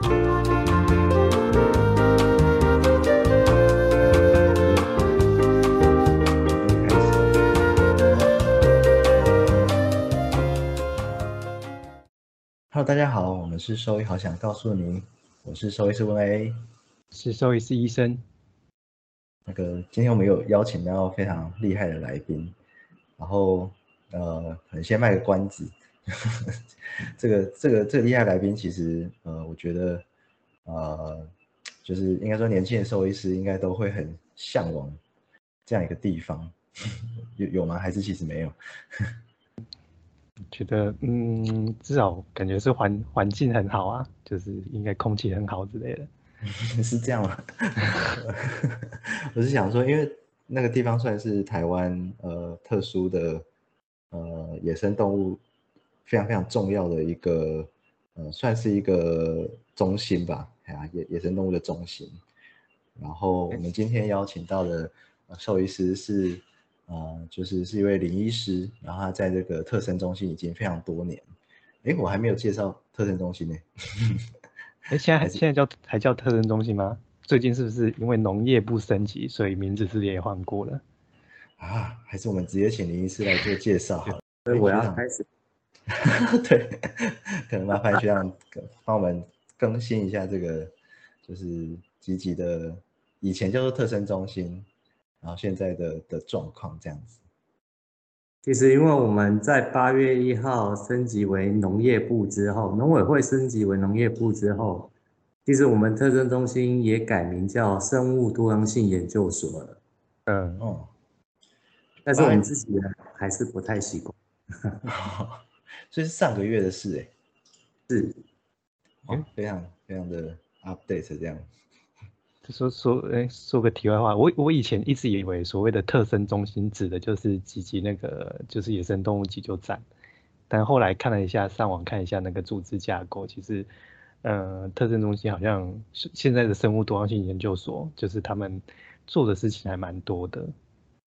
Hello，大家好，我们是兽医，好想告诉你，我是兽医师温 A，是兽医师医生。那个今天我们有邀请到非常厉害的来宾，然后呃，可能先卖个关子，这个这个这个厉害来宾其实呃，我觉得呃，就是应该说年轻的兽医师应该都会很向往这样一个地方，有有吗？还是其实没有？觉得嗯，至少感觉是环环境很好啊，就是应该空气很好之类的。是这样吗？我是想说，因为那个地方算是台湾呃特殊的呃野生动物非常非常重要的一个呃算是一个中心吧，哎呀野野生动物的中心。然后我们今天邀请到的兽医师是呃就是是一位林医师，然后他在这个特生中心已经非常多年。哎，我还没有介绍特生中心呢。哎，现在 还现在叫还叫特生中心吗？最近是不是因为农业部升级，所以名字是也换过了？啊，还是我们直接请林医师来做介绍好了？所以我要开始。对，可能麻烦学长帮我们更新一下这个，就是积极的以前叫做特生中心，然后现在的的状况这样子。其实，因为我们在八月一号升级为农业部之后，农委会升级为农业部之后，其实我们特征中心也改名叫生物多样性研究所了。嗯哦，但是我们自己还是不太习惯。所以是上个月的事哎，是，哦，非常非常的 update 这样。说说，哎，说个题外话，我我以前一直以为所谓的特生中心指的就是几级那个就是野生动物急救站，但后来看了一下，上网看一下那个组织架构，其实，呃，特生中心好像现在的生物多样性研究所，就是他们做的事情还蛮多的，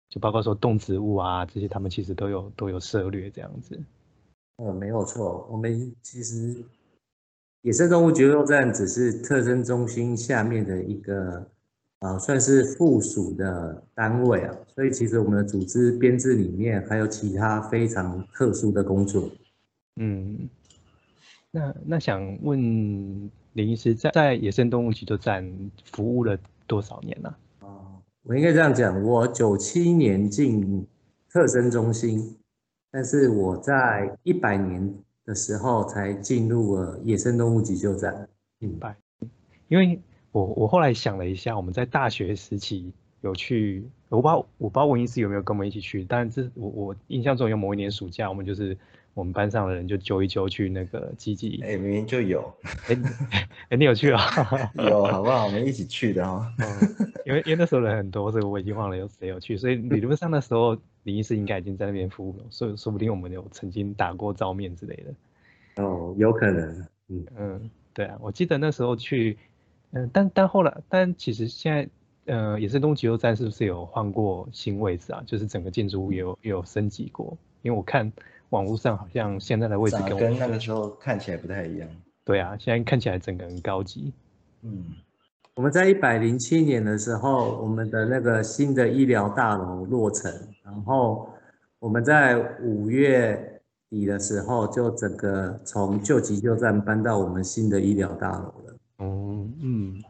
就包括说动植物啊这些，他们其实都有都有涉略这样子。哦，没有错，我们其实。野生动物救助站只是特征中心下面的一个，啊，算是附属的单位啊，所以其实我们的组织编制里面还有其他非常特殊的工作。嗯，那那想问林医师，在在野生动物急救站服务了多少年呢？哦，我应该这样讲，我九七年进特征中心，但是我在一百年。的时候才进入了野生动物急救站，明白。因为我我后来想了一下，我们在大学时期有去，我不知道我不知道文医师有没有跟我们一起去，但是我我印象中有某一年暑假，我们就是我们班上的人就揪一揪去那个基地。哎，明明就有，哎，你有去啊？有，好不好？我们一起去的哦。因为因为那时候人很多，所以我已经忘了有谁有去，所以理论上那时候。李医师应该已经在那边服务了，所以说不定我们有曾经打过照面之类的。哦，有可能。嗯嗯，对啊，我记得那时候去，嗯，但但后来，但其实现在，呃，野生动物急救站是不是有换过新位置啊？就是整个建筑物也有也有升级过？因为我看网络上好像现在的位置跟跟那个时候看起来不太一样。对啊，现在看起来整个很高级。嗯。我们在一百零七年的时候，我们的那个新的医疗大楼落成，然后我们在五月底的时候就整个从旧急救站搬到我们新的医疗大楼了。哦，嗯，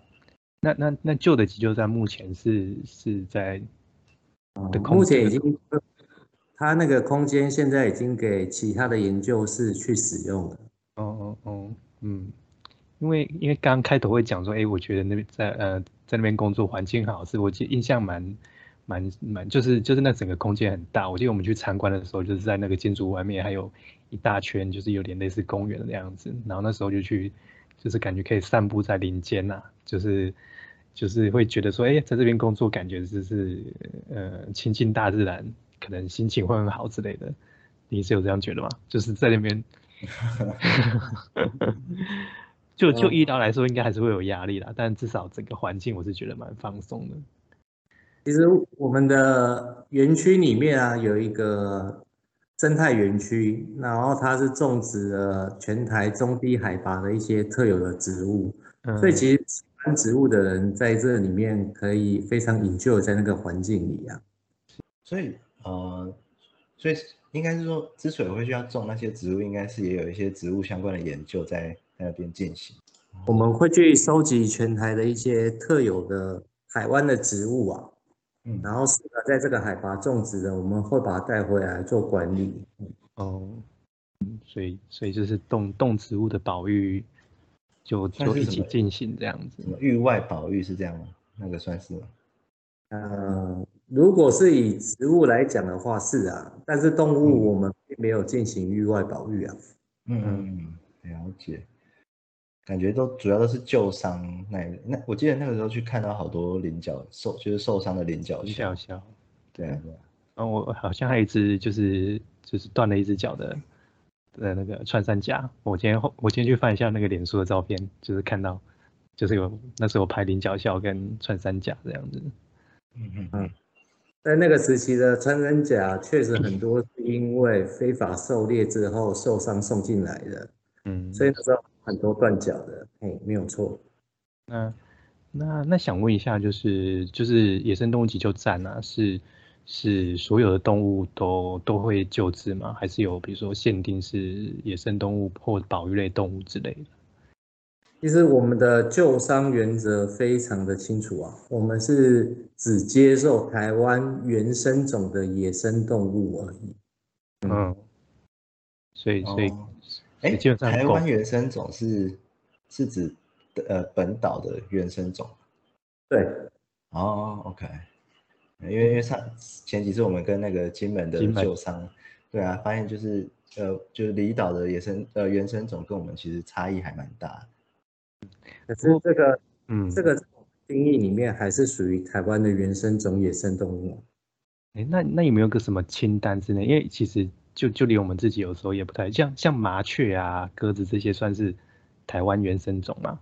那那那旧的急救站目前是是在，目前已经，它那个空间现在已经给其他的研究室去使用了。哦哦哦，嗯。因为因为刚刚开头会讲说，哎，我觉得那边在呃在那边工作环境好，是我记印象蛮蛮蛮，就是就是那整个空间很大。我记得我们去参观的时候，就是在那个建筑外面还有一大圈，就是有点类似公园的那样子。然后那时候就去，就是感觉可以散步在林间呐，就是就是会觉得说，哎，在这边工作感觉就是呃亲近大自然，可能心情会很好之类的。你是有这样觉得吗？就是在那边。就就医疗来说，应该还是会有压力啦，但至少整个环境我是觉得蛮放松的。其实我们的园区里面啊，有一个生态园区，然后它是种植了全台中低海拔的一些特有的植物，所以其实喜欢植物的人在这里面可以非常引咎在那个环境里啊。所以呃，所以应该是说，之所以会需要种那些植物，应该是也有一些植物相关的研究在那边进行。我们会去收集全台的一些特有的海湾的植物啊。嗯，然后适合在这个海拔种植的，我们会把它带回来做管理。哦，嗯，所以所以就是动动植物的保育，就就一起进行这样子。域外保育是这样吗？那个算是吗？呃，如果是以植物来讲的话是啊，但是动物我们并没有进行域外保育啊。嗯嗯，了解。感觉都主要都是旧伤那那，我记得那个时候去看到好多菱角受，就是受伤的菱角小小，对啊对啊。哦，我好像还有一只就是就是断了一只脚的的那个穿山甲。我今天我今天去翻一下那个脸书的照片，就是看到就是有那时候拍菱角笑跟穿山甲这样子。嗯嗯嗯，在那个时期的穿山甲确实很多是因为非法狩猎之后受伤送进来的。嗯，所以那时候。很多断脚的，哎，没有错。那那那想问一下，就是就是野生动物急救站啊，是是所有的动物都都会救治吗？还是有比如说限定是野生动物或保育类动物之类的？其实我们的救伤原则非常的清楚啊，我们是只接受台湾原生种的野生动物而已。嗯，所以所以。哎，台湾原生种是是指呃本岛的原生种，对，哦，OK，因为因为上前几次我们跟那个金门的旧商，对啊，发现就是呃就是离岛的野生呃原生种跟我们其实差异还蛮大，可是这个嗯这个定义里面还是属于台湾的原生种野生动物，哎，那那有没有个什么清单之类？因为其实。就就连我们自己有时候也不太像，像麻雀啊、鸽子这些算是台湾原生种吗？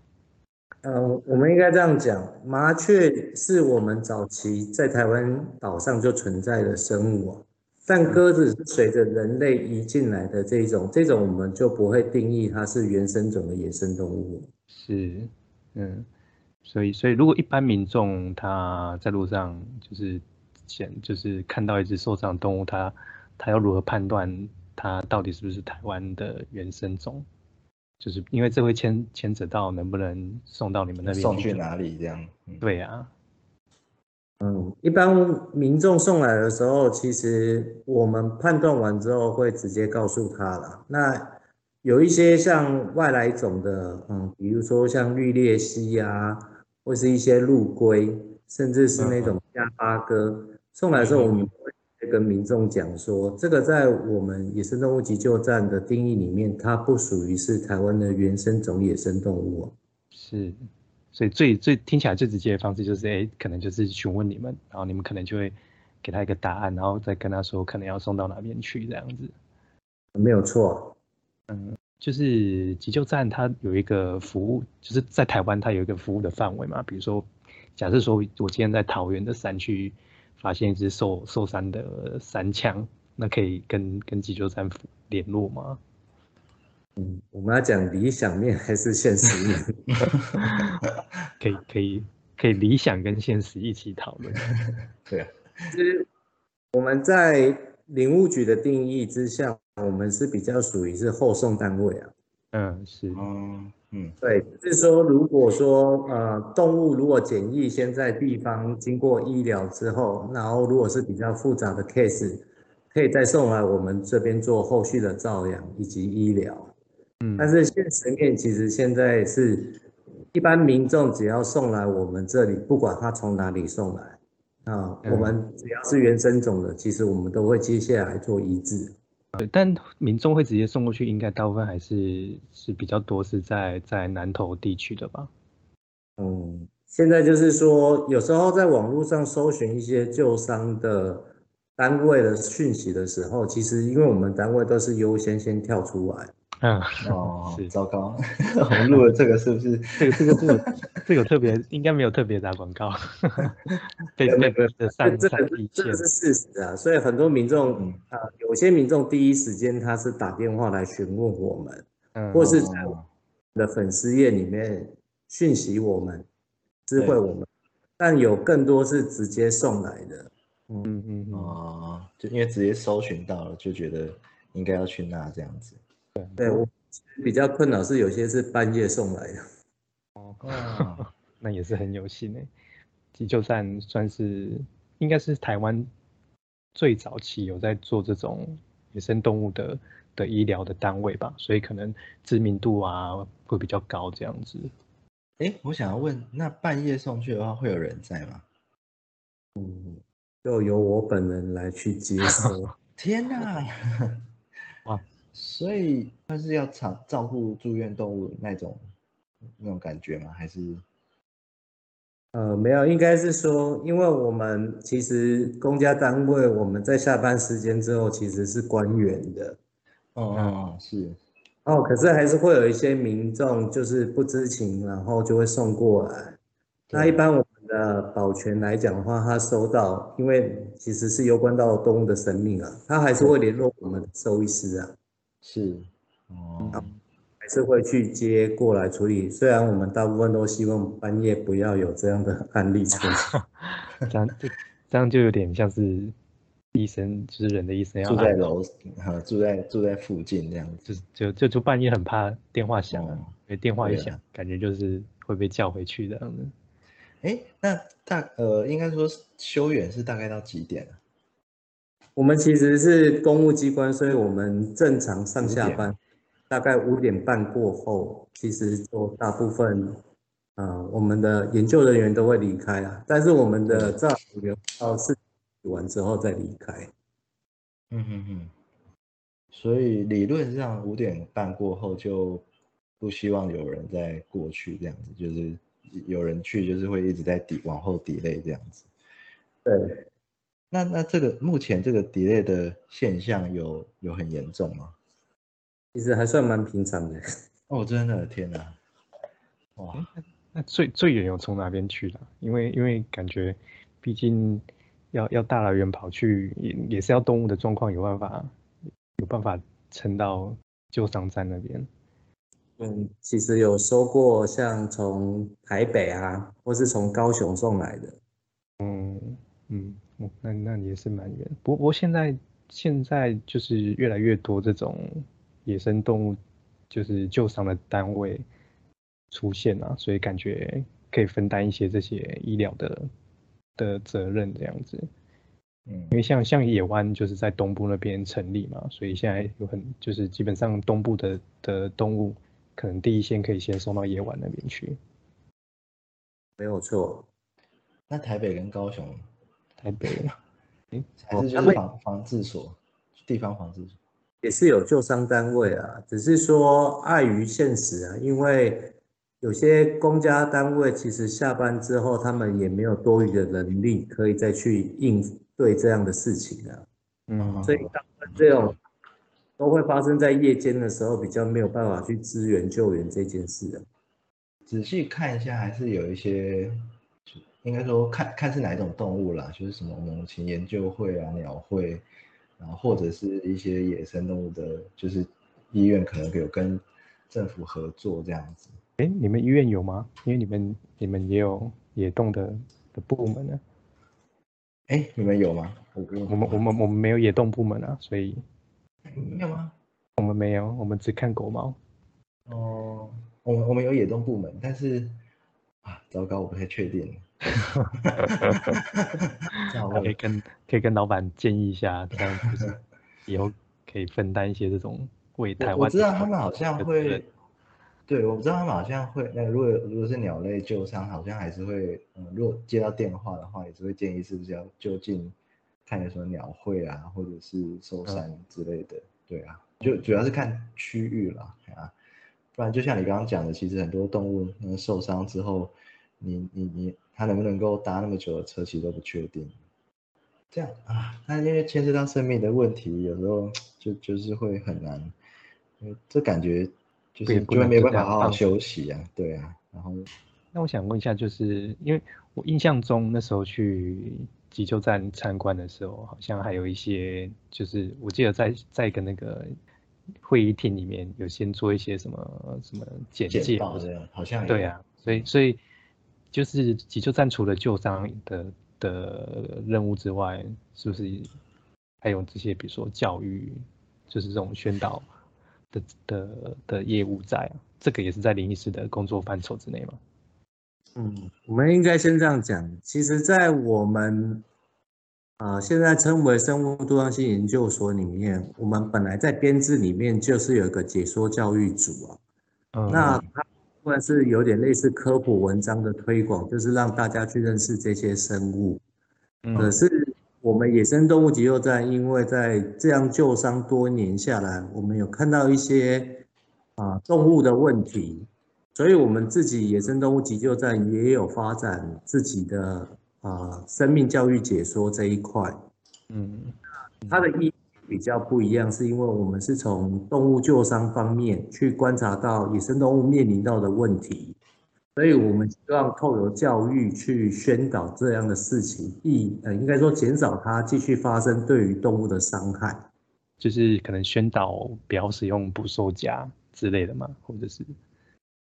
呃，我们应该这样讲，麻雀是我们早期在台湾岛上就存在的生物，但鸽子是随着人类移进来的这种，这种我们就不会定义它是原生种的野生动物。是，嗯，所以所以如果一般民众他在路上就是捡，就是看到一只受伤动物，他他要如何判断它到底是不是台湾的原生种？就是因为这会牵牵扯到能不能送到你们那边，送去哪里这样？对呀，嗯，一般民众送来的时候，其实我们判断完之后会直接告诉他了。那有一些像外来种的，嗯，比如说像绿鬣蜥啊，或是一些陆龟，甚至是那种加巴哥，送来的时候我们会。跟民众讲说，这个在我们野生动物急救站的定义里面，它不属于是台湾的原生种野生动物。是，所以最最听起来最直接的方式就是，哎，可能就是询问你们，然后你们可能就会给他一个答案，然后再跟他说可能要送到哪边去这样子。没有错。嗯，就是急救站它有一个服务，就是在台湾它有一个服务的范围嘛，比如说，假设说我今天在桃园的山区。发现一只受受伤的山枪，那可以跟跟急救站联络吗？嗯，我们要讲理想面还是现实面？可以可以可以理想跟现实一起讨论。对啊，其实我们在领务局的定义之下，我们是比较属于是后送单位啊。嗯，是。嗯。嗯，对，就是说，如果说呃，动物如果检疫先在地方经过医疗之后，然后如果是比较复杂的 case，可以再送来我们这边做后续的照养以及医疗。嗯，但是现实面其实现在是一般民众只要送来我们这里，不管他从哪里送来，啊，我们只要是原生种的，其实我们都会接下来做移植。对，但民众会直接送过去，应该大部分还是是比较多是在在南投地区的吧？嗯，现在就是说，有时候在网络上搜寻一些旧伤的单位的讯息的时候，其实因为我们单位都是优先先跳出来，嗯，哦，是。糟糕，我们录了这个是不是？这个这个这个这个特别应该没有特别打广告，对对对这上这个这个，是事实啊，所以很多民众嗯。啊、有些民众第一时间他是打电话来询问我们，嗯，或是在我哦们的粉丝页里面讯息我们，知会我们，但有更多是直接送来的。嗯嗯嗯，哦，就因为直接搜寻到了，就觉得应该要去那这样子。对我比较困扰是有些是半夜送来的。哦，那也是很有幸诶。急救站算是应该是台湾最早期有在做这种野生动物的的医疗的单位吧，所以可能知名度啊会比较高这样子。哎，我想要问，那半夜送去的话，会有人在吗？就由我本人来去接收。天哪！哇，所以他是要照照顾住院动物那种那种感觉吗？还是呃，没有，应该是说，因为我们其实公家单位我们在下班时间之后其实是关员的，哦哦哦，是哦，可是还是会有一些民众就是不知情，然后就会送过来。那一般我们的保全来讲的话，他收到，因为其实是攸关到动物的生命啊，他还是会联络我们的兽医师啊，是哦，还是会去接过来处理。虽然我们大部分都希望半夜不要有这样的案例出现。这样这这样就有点像是医生，就是人的医生要住在楼，呃，住在住在附近这样子。就就就就半夜很怕电话响啊电话一响，感觉就是会被叫回去这样子。哎，那大呃，应该说修远是大概到几点啊？我们其实是公务机关，所以我们正常上下班大概五点半过后，其实就大部分，呃，我们的研究人员都会离开啊。但是我们的照护员到四点完之后再离开。嗯嗯嗯。所以理论上五点半过后就不希望有人再过去这样子，就是有人去就是会一直在抵往后 delay 这样子。对，那那这个目前这个 delay 的现象有有很严重吗？其实还算蛮平常的。哦，真的天哪！哇，那最最远有从哪边去的？因为因为感觉，毕竟要要大老远跑去，也也是要动物的状况有办法有办法撑到旧伤站那边。嗯，其实有收过像从台北啊，或是从高雄送来的。嗯嗯，哦那那也是蛮远。不过不过现在现在就是越来越多这种野生动物就是救伤的单位出现啊，所以感觉可以分担一些这些医疗的的责任这样子。嗯因为像像野湾就是在东部那边成立嘛，所以现在有很就是基本上东部的的动物可能第一线可以先送到野湾那边去。没有错，那台北跟高雄台北，诶，还是就是防防治所，地方防治所。也是有救伤单位啊，只是说碍于现实啊，因为有些公家单位其实下班之后，他们也没有多余的能力可以再去应对这样的事情啊，嗯，所以大部分这种都会发生在夜间的时候，比较没有办法去支援救援这件事啊。仔细看一下，还是有一些，应该说看看是哪一种动物啦，就是什么猛禽研究会啊、鸟会，然后或者是一些野生动物的，就是医院可能有跟政府合作这样子。哎，你们医院有吗？因为你们你们也有野动的的部门呢。哎，你们有吗？我我们我们我们没有野动部门啊，所以没有吗？我们没有，我们只看狗猫。哦，我们我们有野动部门，但是啊，糟糕，我不太确定。这样问可以跟可以跟老板建议一下，这样就是以后可以分担一些这种为台湾。我我知道他们好像会，对，我不知道他们好像会，那如果如果是鸟类救伤，好像还是会，嗯，如果接到电话的话，也是会建议是不是要就近看有什么鸟会啊，或者是寿山之类的，对啊，就主要是看区域啦，啊，不然就像你刚刚讲的，其实很多动物那个受伤之后，你你你他能不能够搭那么久的车，其实都不确定。这样啊，那因为牵涉到生命的问题，有时候就就是会很难这感觉就是就没办法好好休息啊，对啊，然后那我想问一下，就是因为我印象中那时候去急救站参观的时候，好像还有一些，就是我记得在在一个那个会议厅里面有先做一些什么什么简简介这样好像对啊，所以所以就是急救站除了救伤的的任务之外，是不是还有这些比如说教育，就是这种宣导的的的业务在啊？这个也是在林医师的工作范畴之内吗？嗯，我们应该先这样讲。其实，在我们呃现在称为生物多样性研究所里面，我们本来在编制里面就是有一个解说教育组啊。嗯，那它部分是有点类似科普文章的推广，就是让大家去认识这些生物。可嗯是我们野生动物急救站，因为在这样救伤多年下来，我们有看到一些啊动物的问题，所以我们自己野生动物急救站也有发展自己的啊生命教育解说这一块。嗯它的意义比较不一样，是因为我们是从动物救伤方面去观察到野生动物面临到的问题，所以我们希望透过教育去宣导这样的事情，避呃应该说减少它继续发生对于动物的伤害。就是可能宣导不要使用捕兽夹之类的嘛，或者是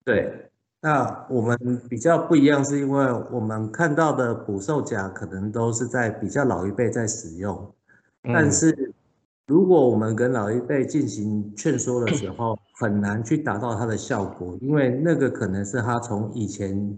对，那我们比较不一样，是因为我们看到的捕兽夹可能都是在比较老一辈在使用，但嗯是如果我们跟老一辈进行劝说的时候，很难去达到它的效果，因为那个可能是他从以前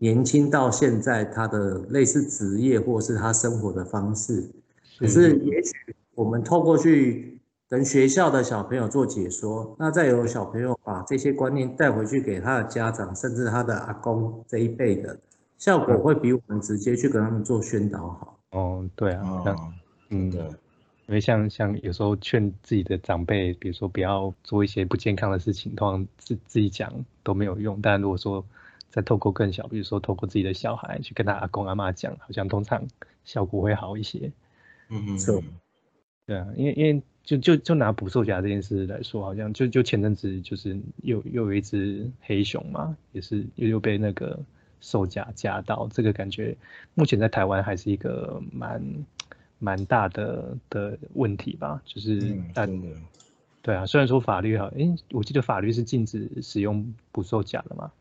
年轻到现在他的类似职业或是他生活的方式。可是也许我们透过去跟学校的小朋友做解说，那再有小朋友把这些观念带回去给他的家长，甚至他的阿公这一辈的，效果会比我们直接去跟他们做宣导好。哦，对啊，哦，嗯，对，因为像像有时候劝自己的长辈，比如说不要做一些不健康的事情，通常自自己讲都没有用。但如果说再透过更小，比如说透过自己的小孩去跟他阿公阿妈讲，好像通常效果会好一些。嗯嗯对啊，因为因为就就就拿捕兽夹这件事来说，好像就就前阵子就是又又有一只黑熊嘛，也是又又被那个兽夹夹到，这个感觉目前在台湾还是一个蛮蛮大的的问题吧，就是嗯，大对啊，虽然说法律好，诶，我记得法律是禁止使用捕兽夹的嘛，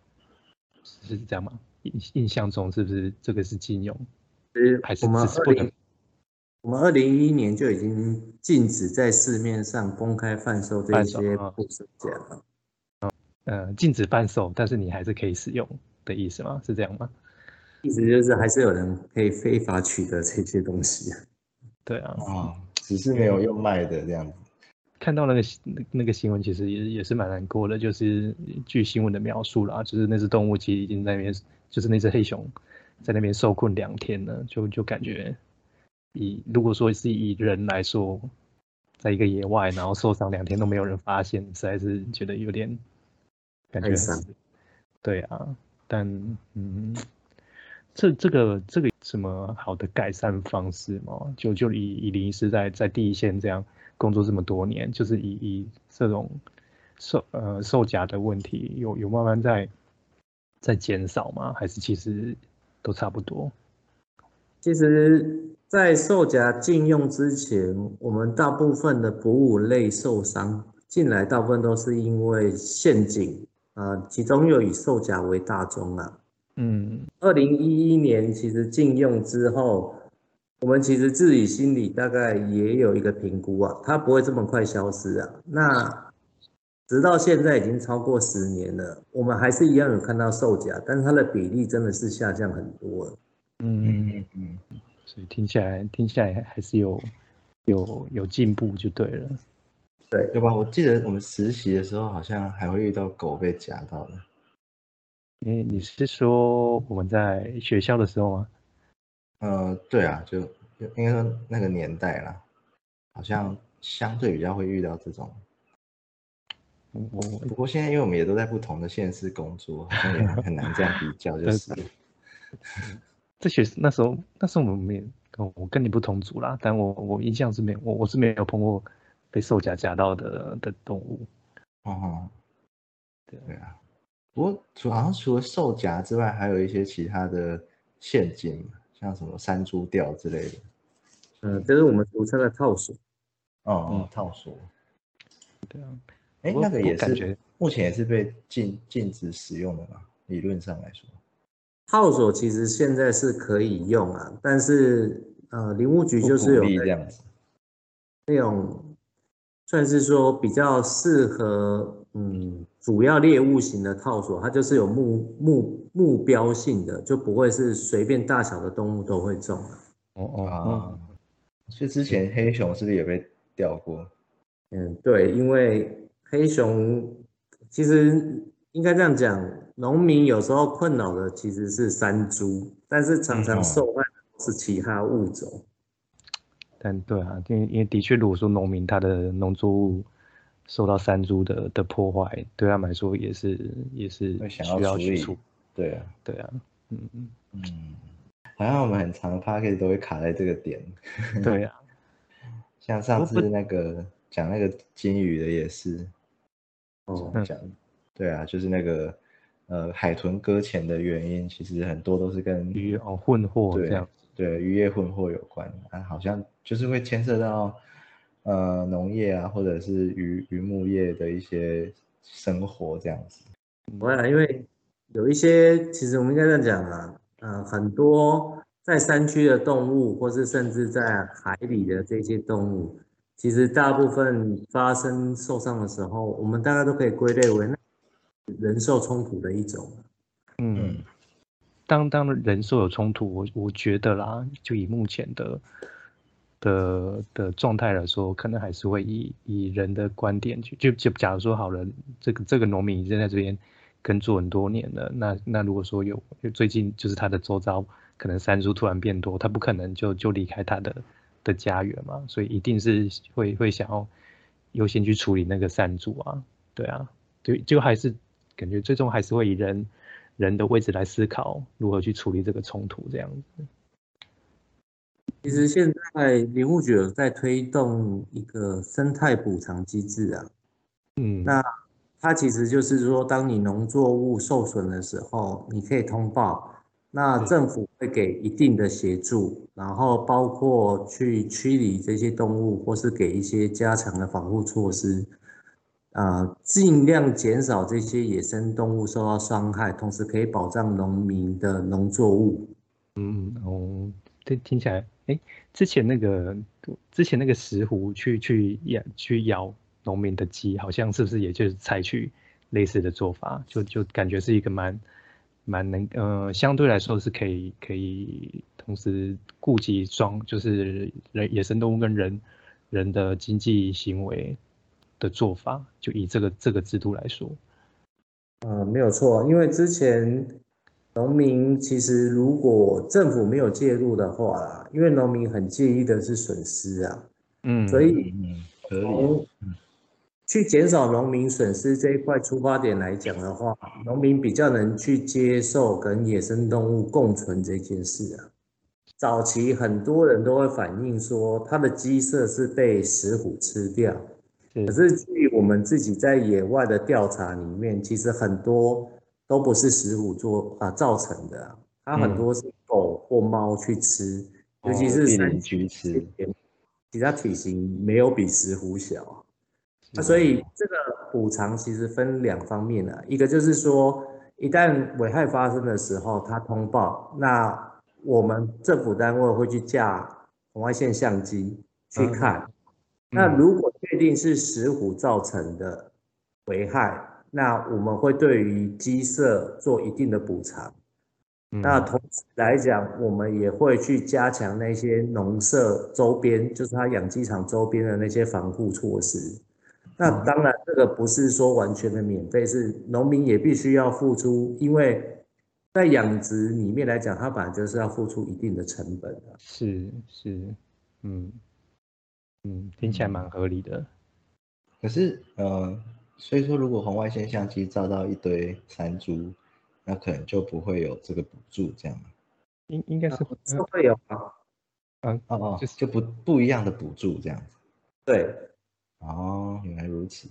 是这样吗？印印象中是不是这个是禁用，其实还是我们二只是不能零我们二零一一年就已经禁止在市面上公开贩售这些捕兽夹了。呃禁止贩售，但是你还是可以使用的意思吗？是这样吗？意思就是还是有人可以非法取得这些东西。对啊，啊，只是没有用卖的这样子，看到那个新那个新闻，其实也也是蛮难过的。就是据新闻的描述啦，就是那只动物其实已经在那边，就是那只黑熊在那边受困两天了，就就感觉以如果说是以人来说，在一个野外，然后受伤两天都没有人发现，实在是觉得有点感觉很对啊，但嗯，这这个这个有什么好的改善方式吗？就就以以林医师在在第一线这样工作这么多年，就是以以这种售呃售假的问题，有有慢慢在在减少吗？还是其实都差不多？其实，在售假禁用之前，我们大部分的哺乳类受伤进来，大部分都是因为陷阱啊、呃其中又以售假为大宗啊。嗯二零一一年其实禁用之后，我们其实自己心里大概也有一个评估啊，它不会这么快消失啊。那直到现在已经超过十年了，我们还是一样有看到售价，但是它的比例真的是下降很多了。嗯，嗯嗯，所以听起来听起来还是有有有进步就对了。对吧？我记得我们实习的时候好像还会遇到狗被夹到的，诶，你是说我们在学校的时候吗？呃，对啊，就就应该说那个年代啦，好像相对比较会遇到这种。我我不过现在因为我们也都在不同的县市工作，好像也很难这样比较，就是这学那时候那时候我们没我跟你不同组啦，但我我印象是没有，我我是没有碰过被兽夹夹到的的动物。哦，对对啊。不过除好像除了兽夹之外，还有一些其他的陷阱，像什么山猪吊之类的。嗯，这是我们俗称的套索。哦，嗯套索。对啊，哎，那个也是感觉目前也是被禁禁止使用的嘛？理论上来说。套索其实现在是可以用啊，但是呃，林务局就是有这样子。那种算是说比较适合嗯主要猎物型的套索，它就是有目目目标性的，就不会是随便大小的动物都会中啊。哦哦啊哦，，所以之前黑熊是不是也被钓过？嗯，对，因为黑熊其实应该这样讲，农民有时候困扰的其实是山猪，但是常嗯常哦受害的是其他物种。但对啊，因为因为的确，如果说农民他的农作物受到山猪的的破坏，对他们来说也是也是想需要处理去处，对啊，对啊，嗯嗯，嗯，好像我们很长的 p a c k a g e 都会卡在这个点。对啊，像上次那个讲那个金鱼的也是，哦，嗯讲对啊，就是那个呃海豚搁浅的原因，其实很多都是跟鱼哦混货对这样，对渔业混货有关啊，好像就是会牵涉到呃农业啊，或者是渔渔牧业的一些生活这样子。不会啊，因为有一些，其实我们应该这样讲啊，呃，很多在山区的动物，或是甚至在海里的这些动物，其实大部分发生受伤的时候，我们大概都可以归类为人兽冲突的一种。嗯，当当人兽有冲突，我我觉得啦，就以目前的的的状态来说，可能还是会以以人的观点去，就就假如说好了，这个这个农民已经在这边耕作很多年了，那那如果说有最近就是他的周遭可能山猪突然变多，他不可能就就离开他的的家园嘛，所以一定是会会想要优先去处理那个山猪啊，对啊，对就还是感觉最终还是会以人人的位置来思考如何去处理这个冲突这样子。其实现在林务局有在推动一个生态补偿机制啊，嗯，那它其实就是说，当你农作物受损的时候，你可以通报，那政府会给一定的协助，然后包括去驱离这些动物，或是给一些加强的防护措施，啊，尽量减少这些野生动物受到伤害，同时可以保障农民的农作物。嗯哦，这听起来，哎，之前那个之前那个石斛去去咬去咬农民的鸡，好像是不是也就是采取类似的做法？就就感觉是一个蛮蛮能呃，相对来说是可以可以同时顾及双就是人野生动物跟人人的经济行为的做法，就以这个这个制度来说，呃，没有错，因为之前农民其实如果政府没有介入的话啦，因为农民很介意的是损失啊，嗯，所以嗯，合理。从去减少农民损失这一块出发点来讲的话，农民比较能去接受跟野生动物共存这件事啊。早期很多人都会反映说，他的鸡舍是被石虎吃掉，可是是据我们自己在野外的调查里面，其实很多都不是石虎做啊造成的啊，它很多是狗或猫去吃，尤其是山哦被邻居吃，其他体型没有比石虎小啊。那所以这个补偿其实分两方面啊，一个就是说，一旦危害发生的时候，它通报，那我们政府单位会去架红外线相机去看。那如果确定是石虎造成的危害，那我们会对于鸡舍做一定的补偿。那同时来讲，我们也会去加强那些农舍周边，就是它养鸡场周边的那些防护措施。那当然，这个不是说完全的免费，是农民也必须要付出，因为在养殖里面来讲，它本来就是要付出一定的成本的。是是，嗯嗯，听起来蛮合理的。可是呃，所以说如果红外线相机照到一堆山猪，那可能就不会有这个补助，这样吗？应应该是是会有啊，嗯哦哦，就是就不不一样的补助这样子。对，哦，原来如此。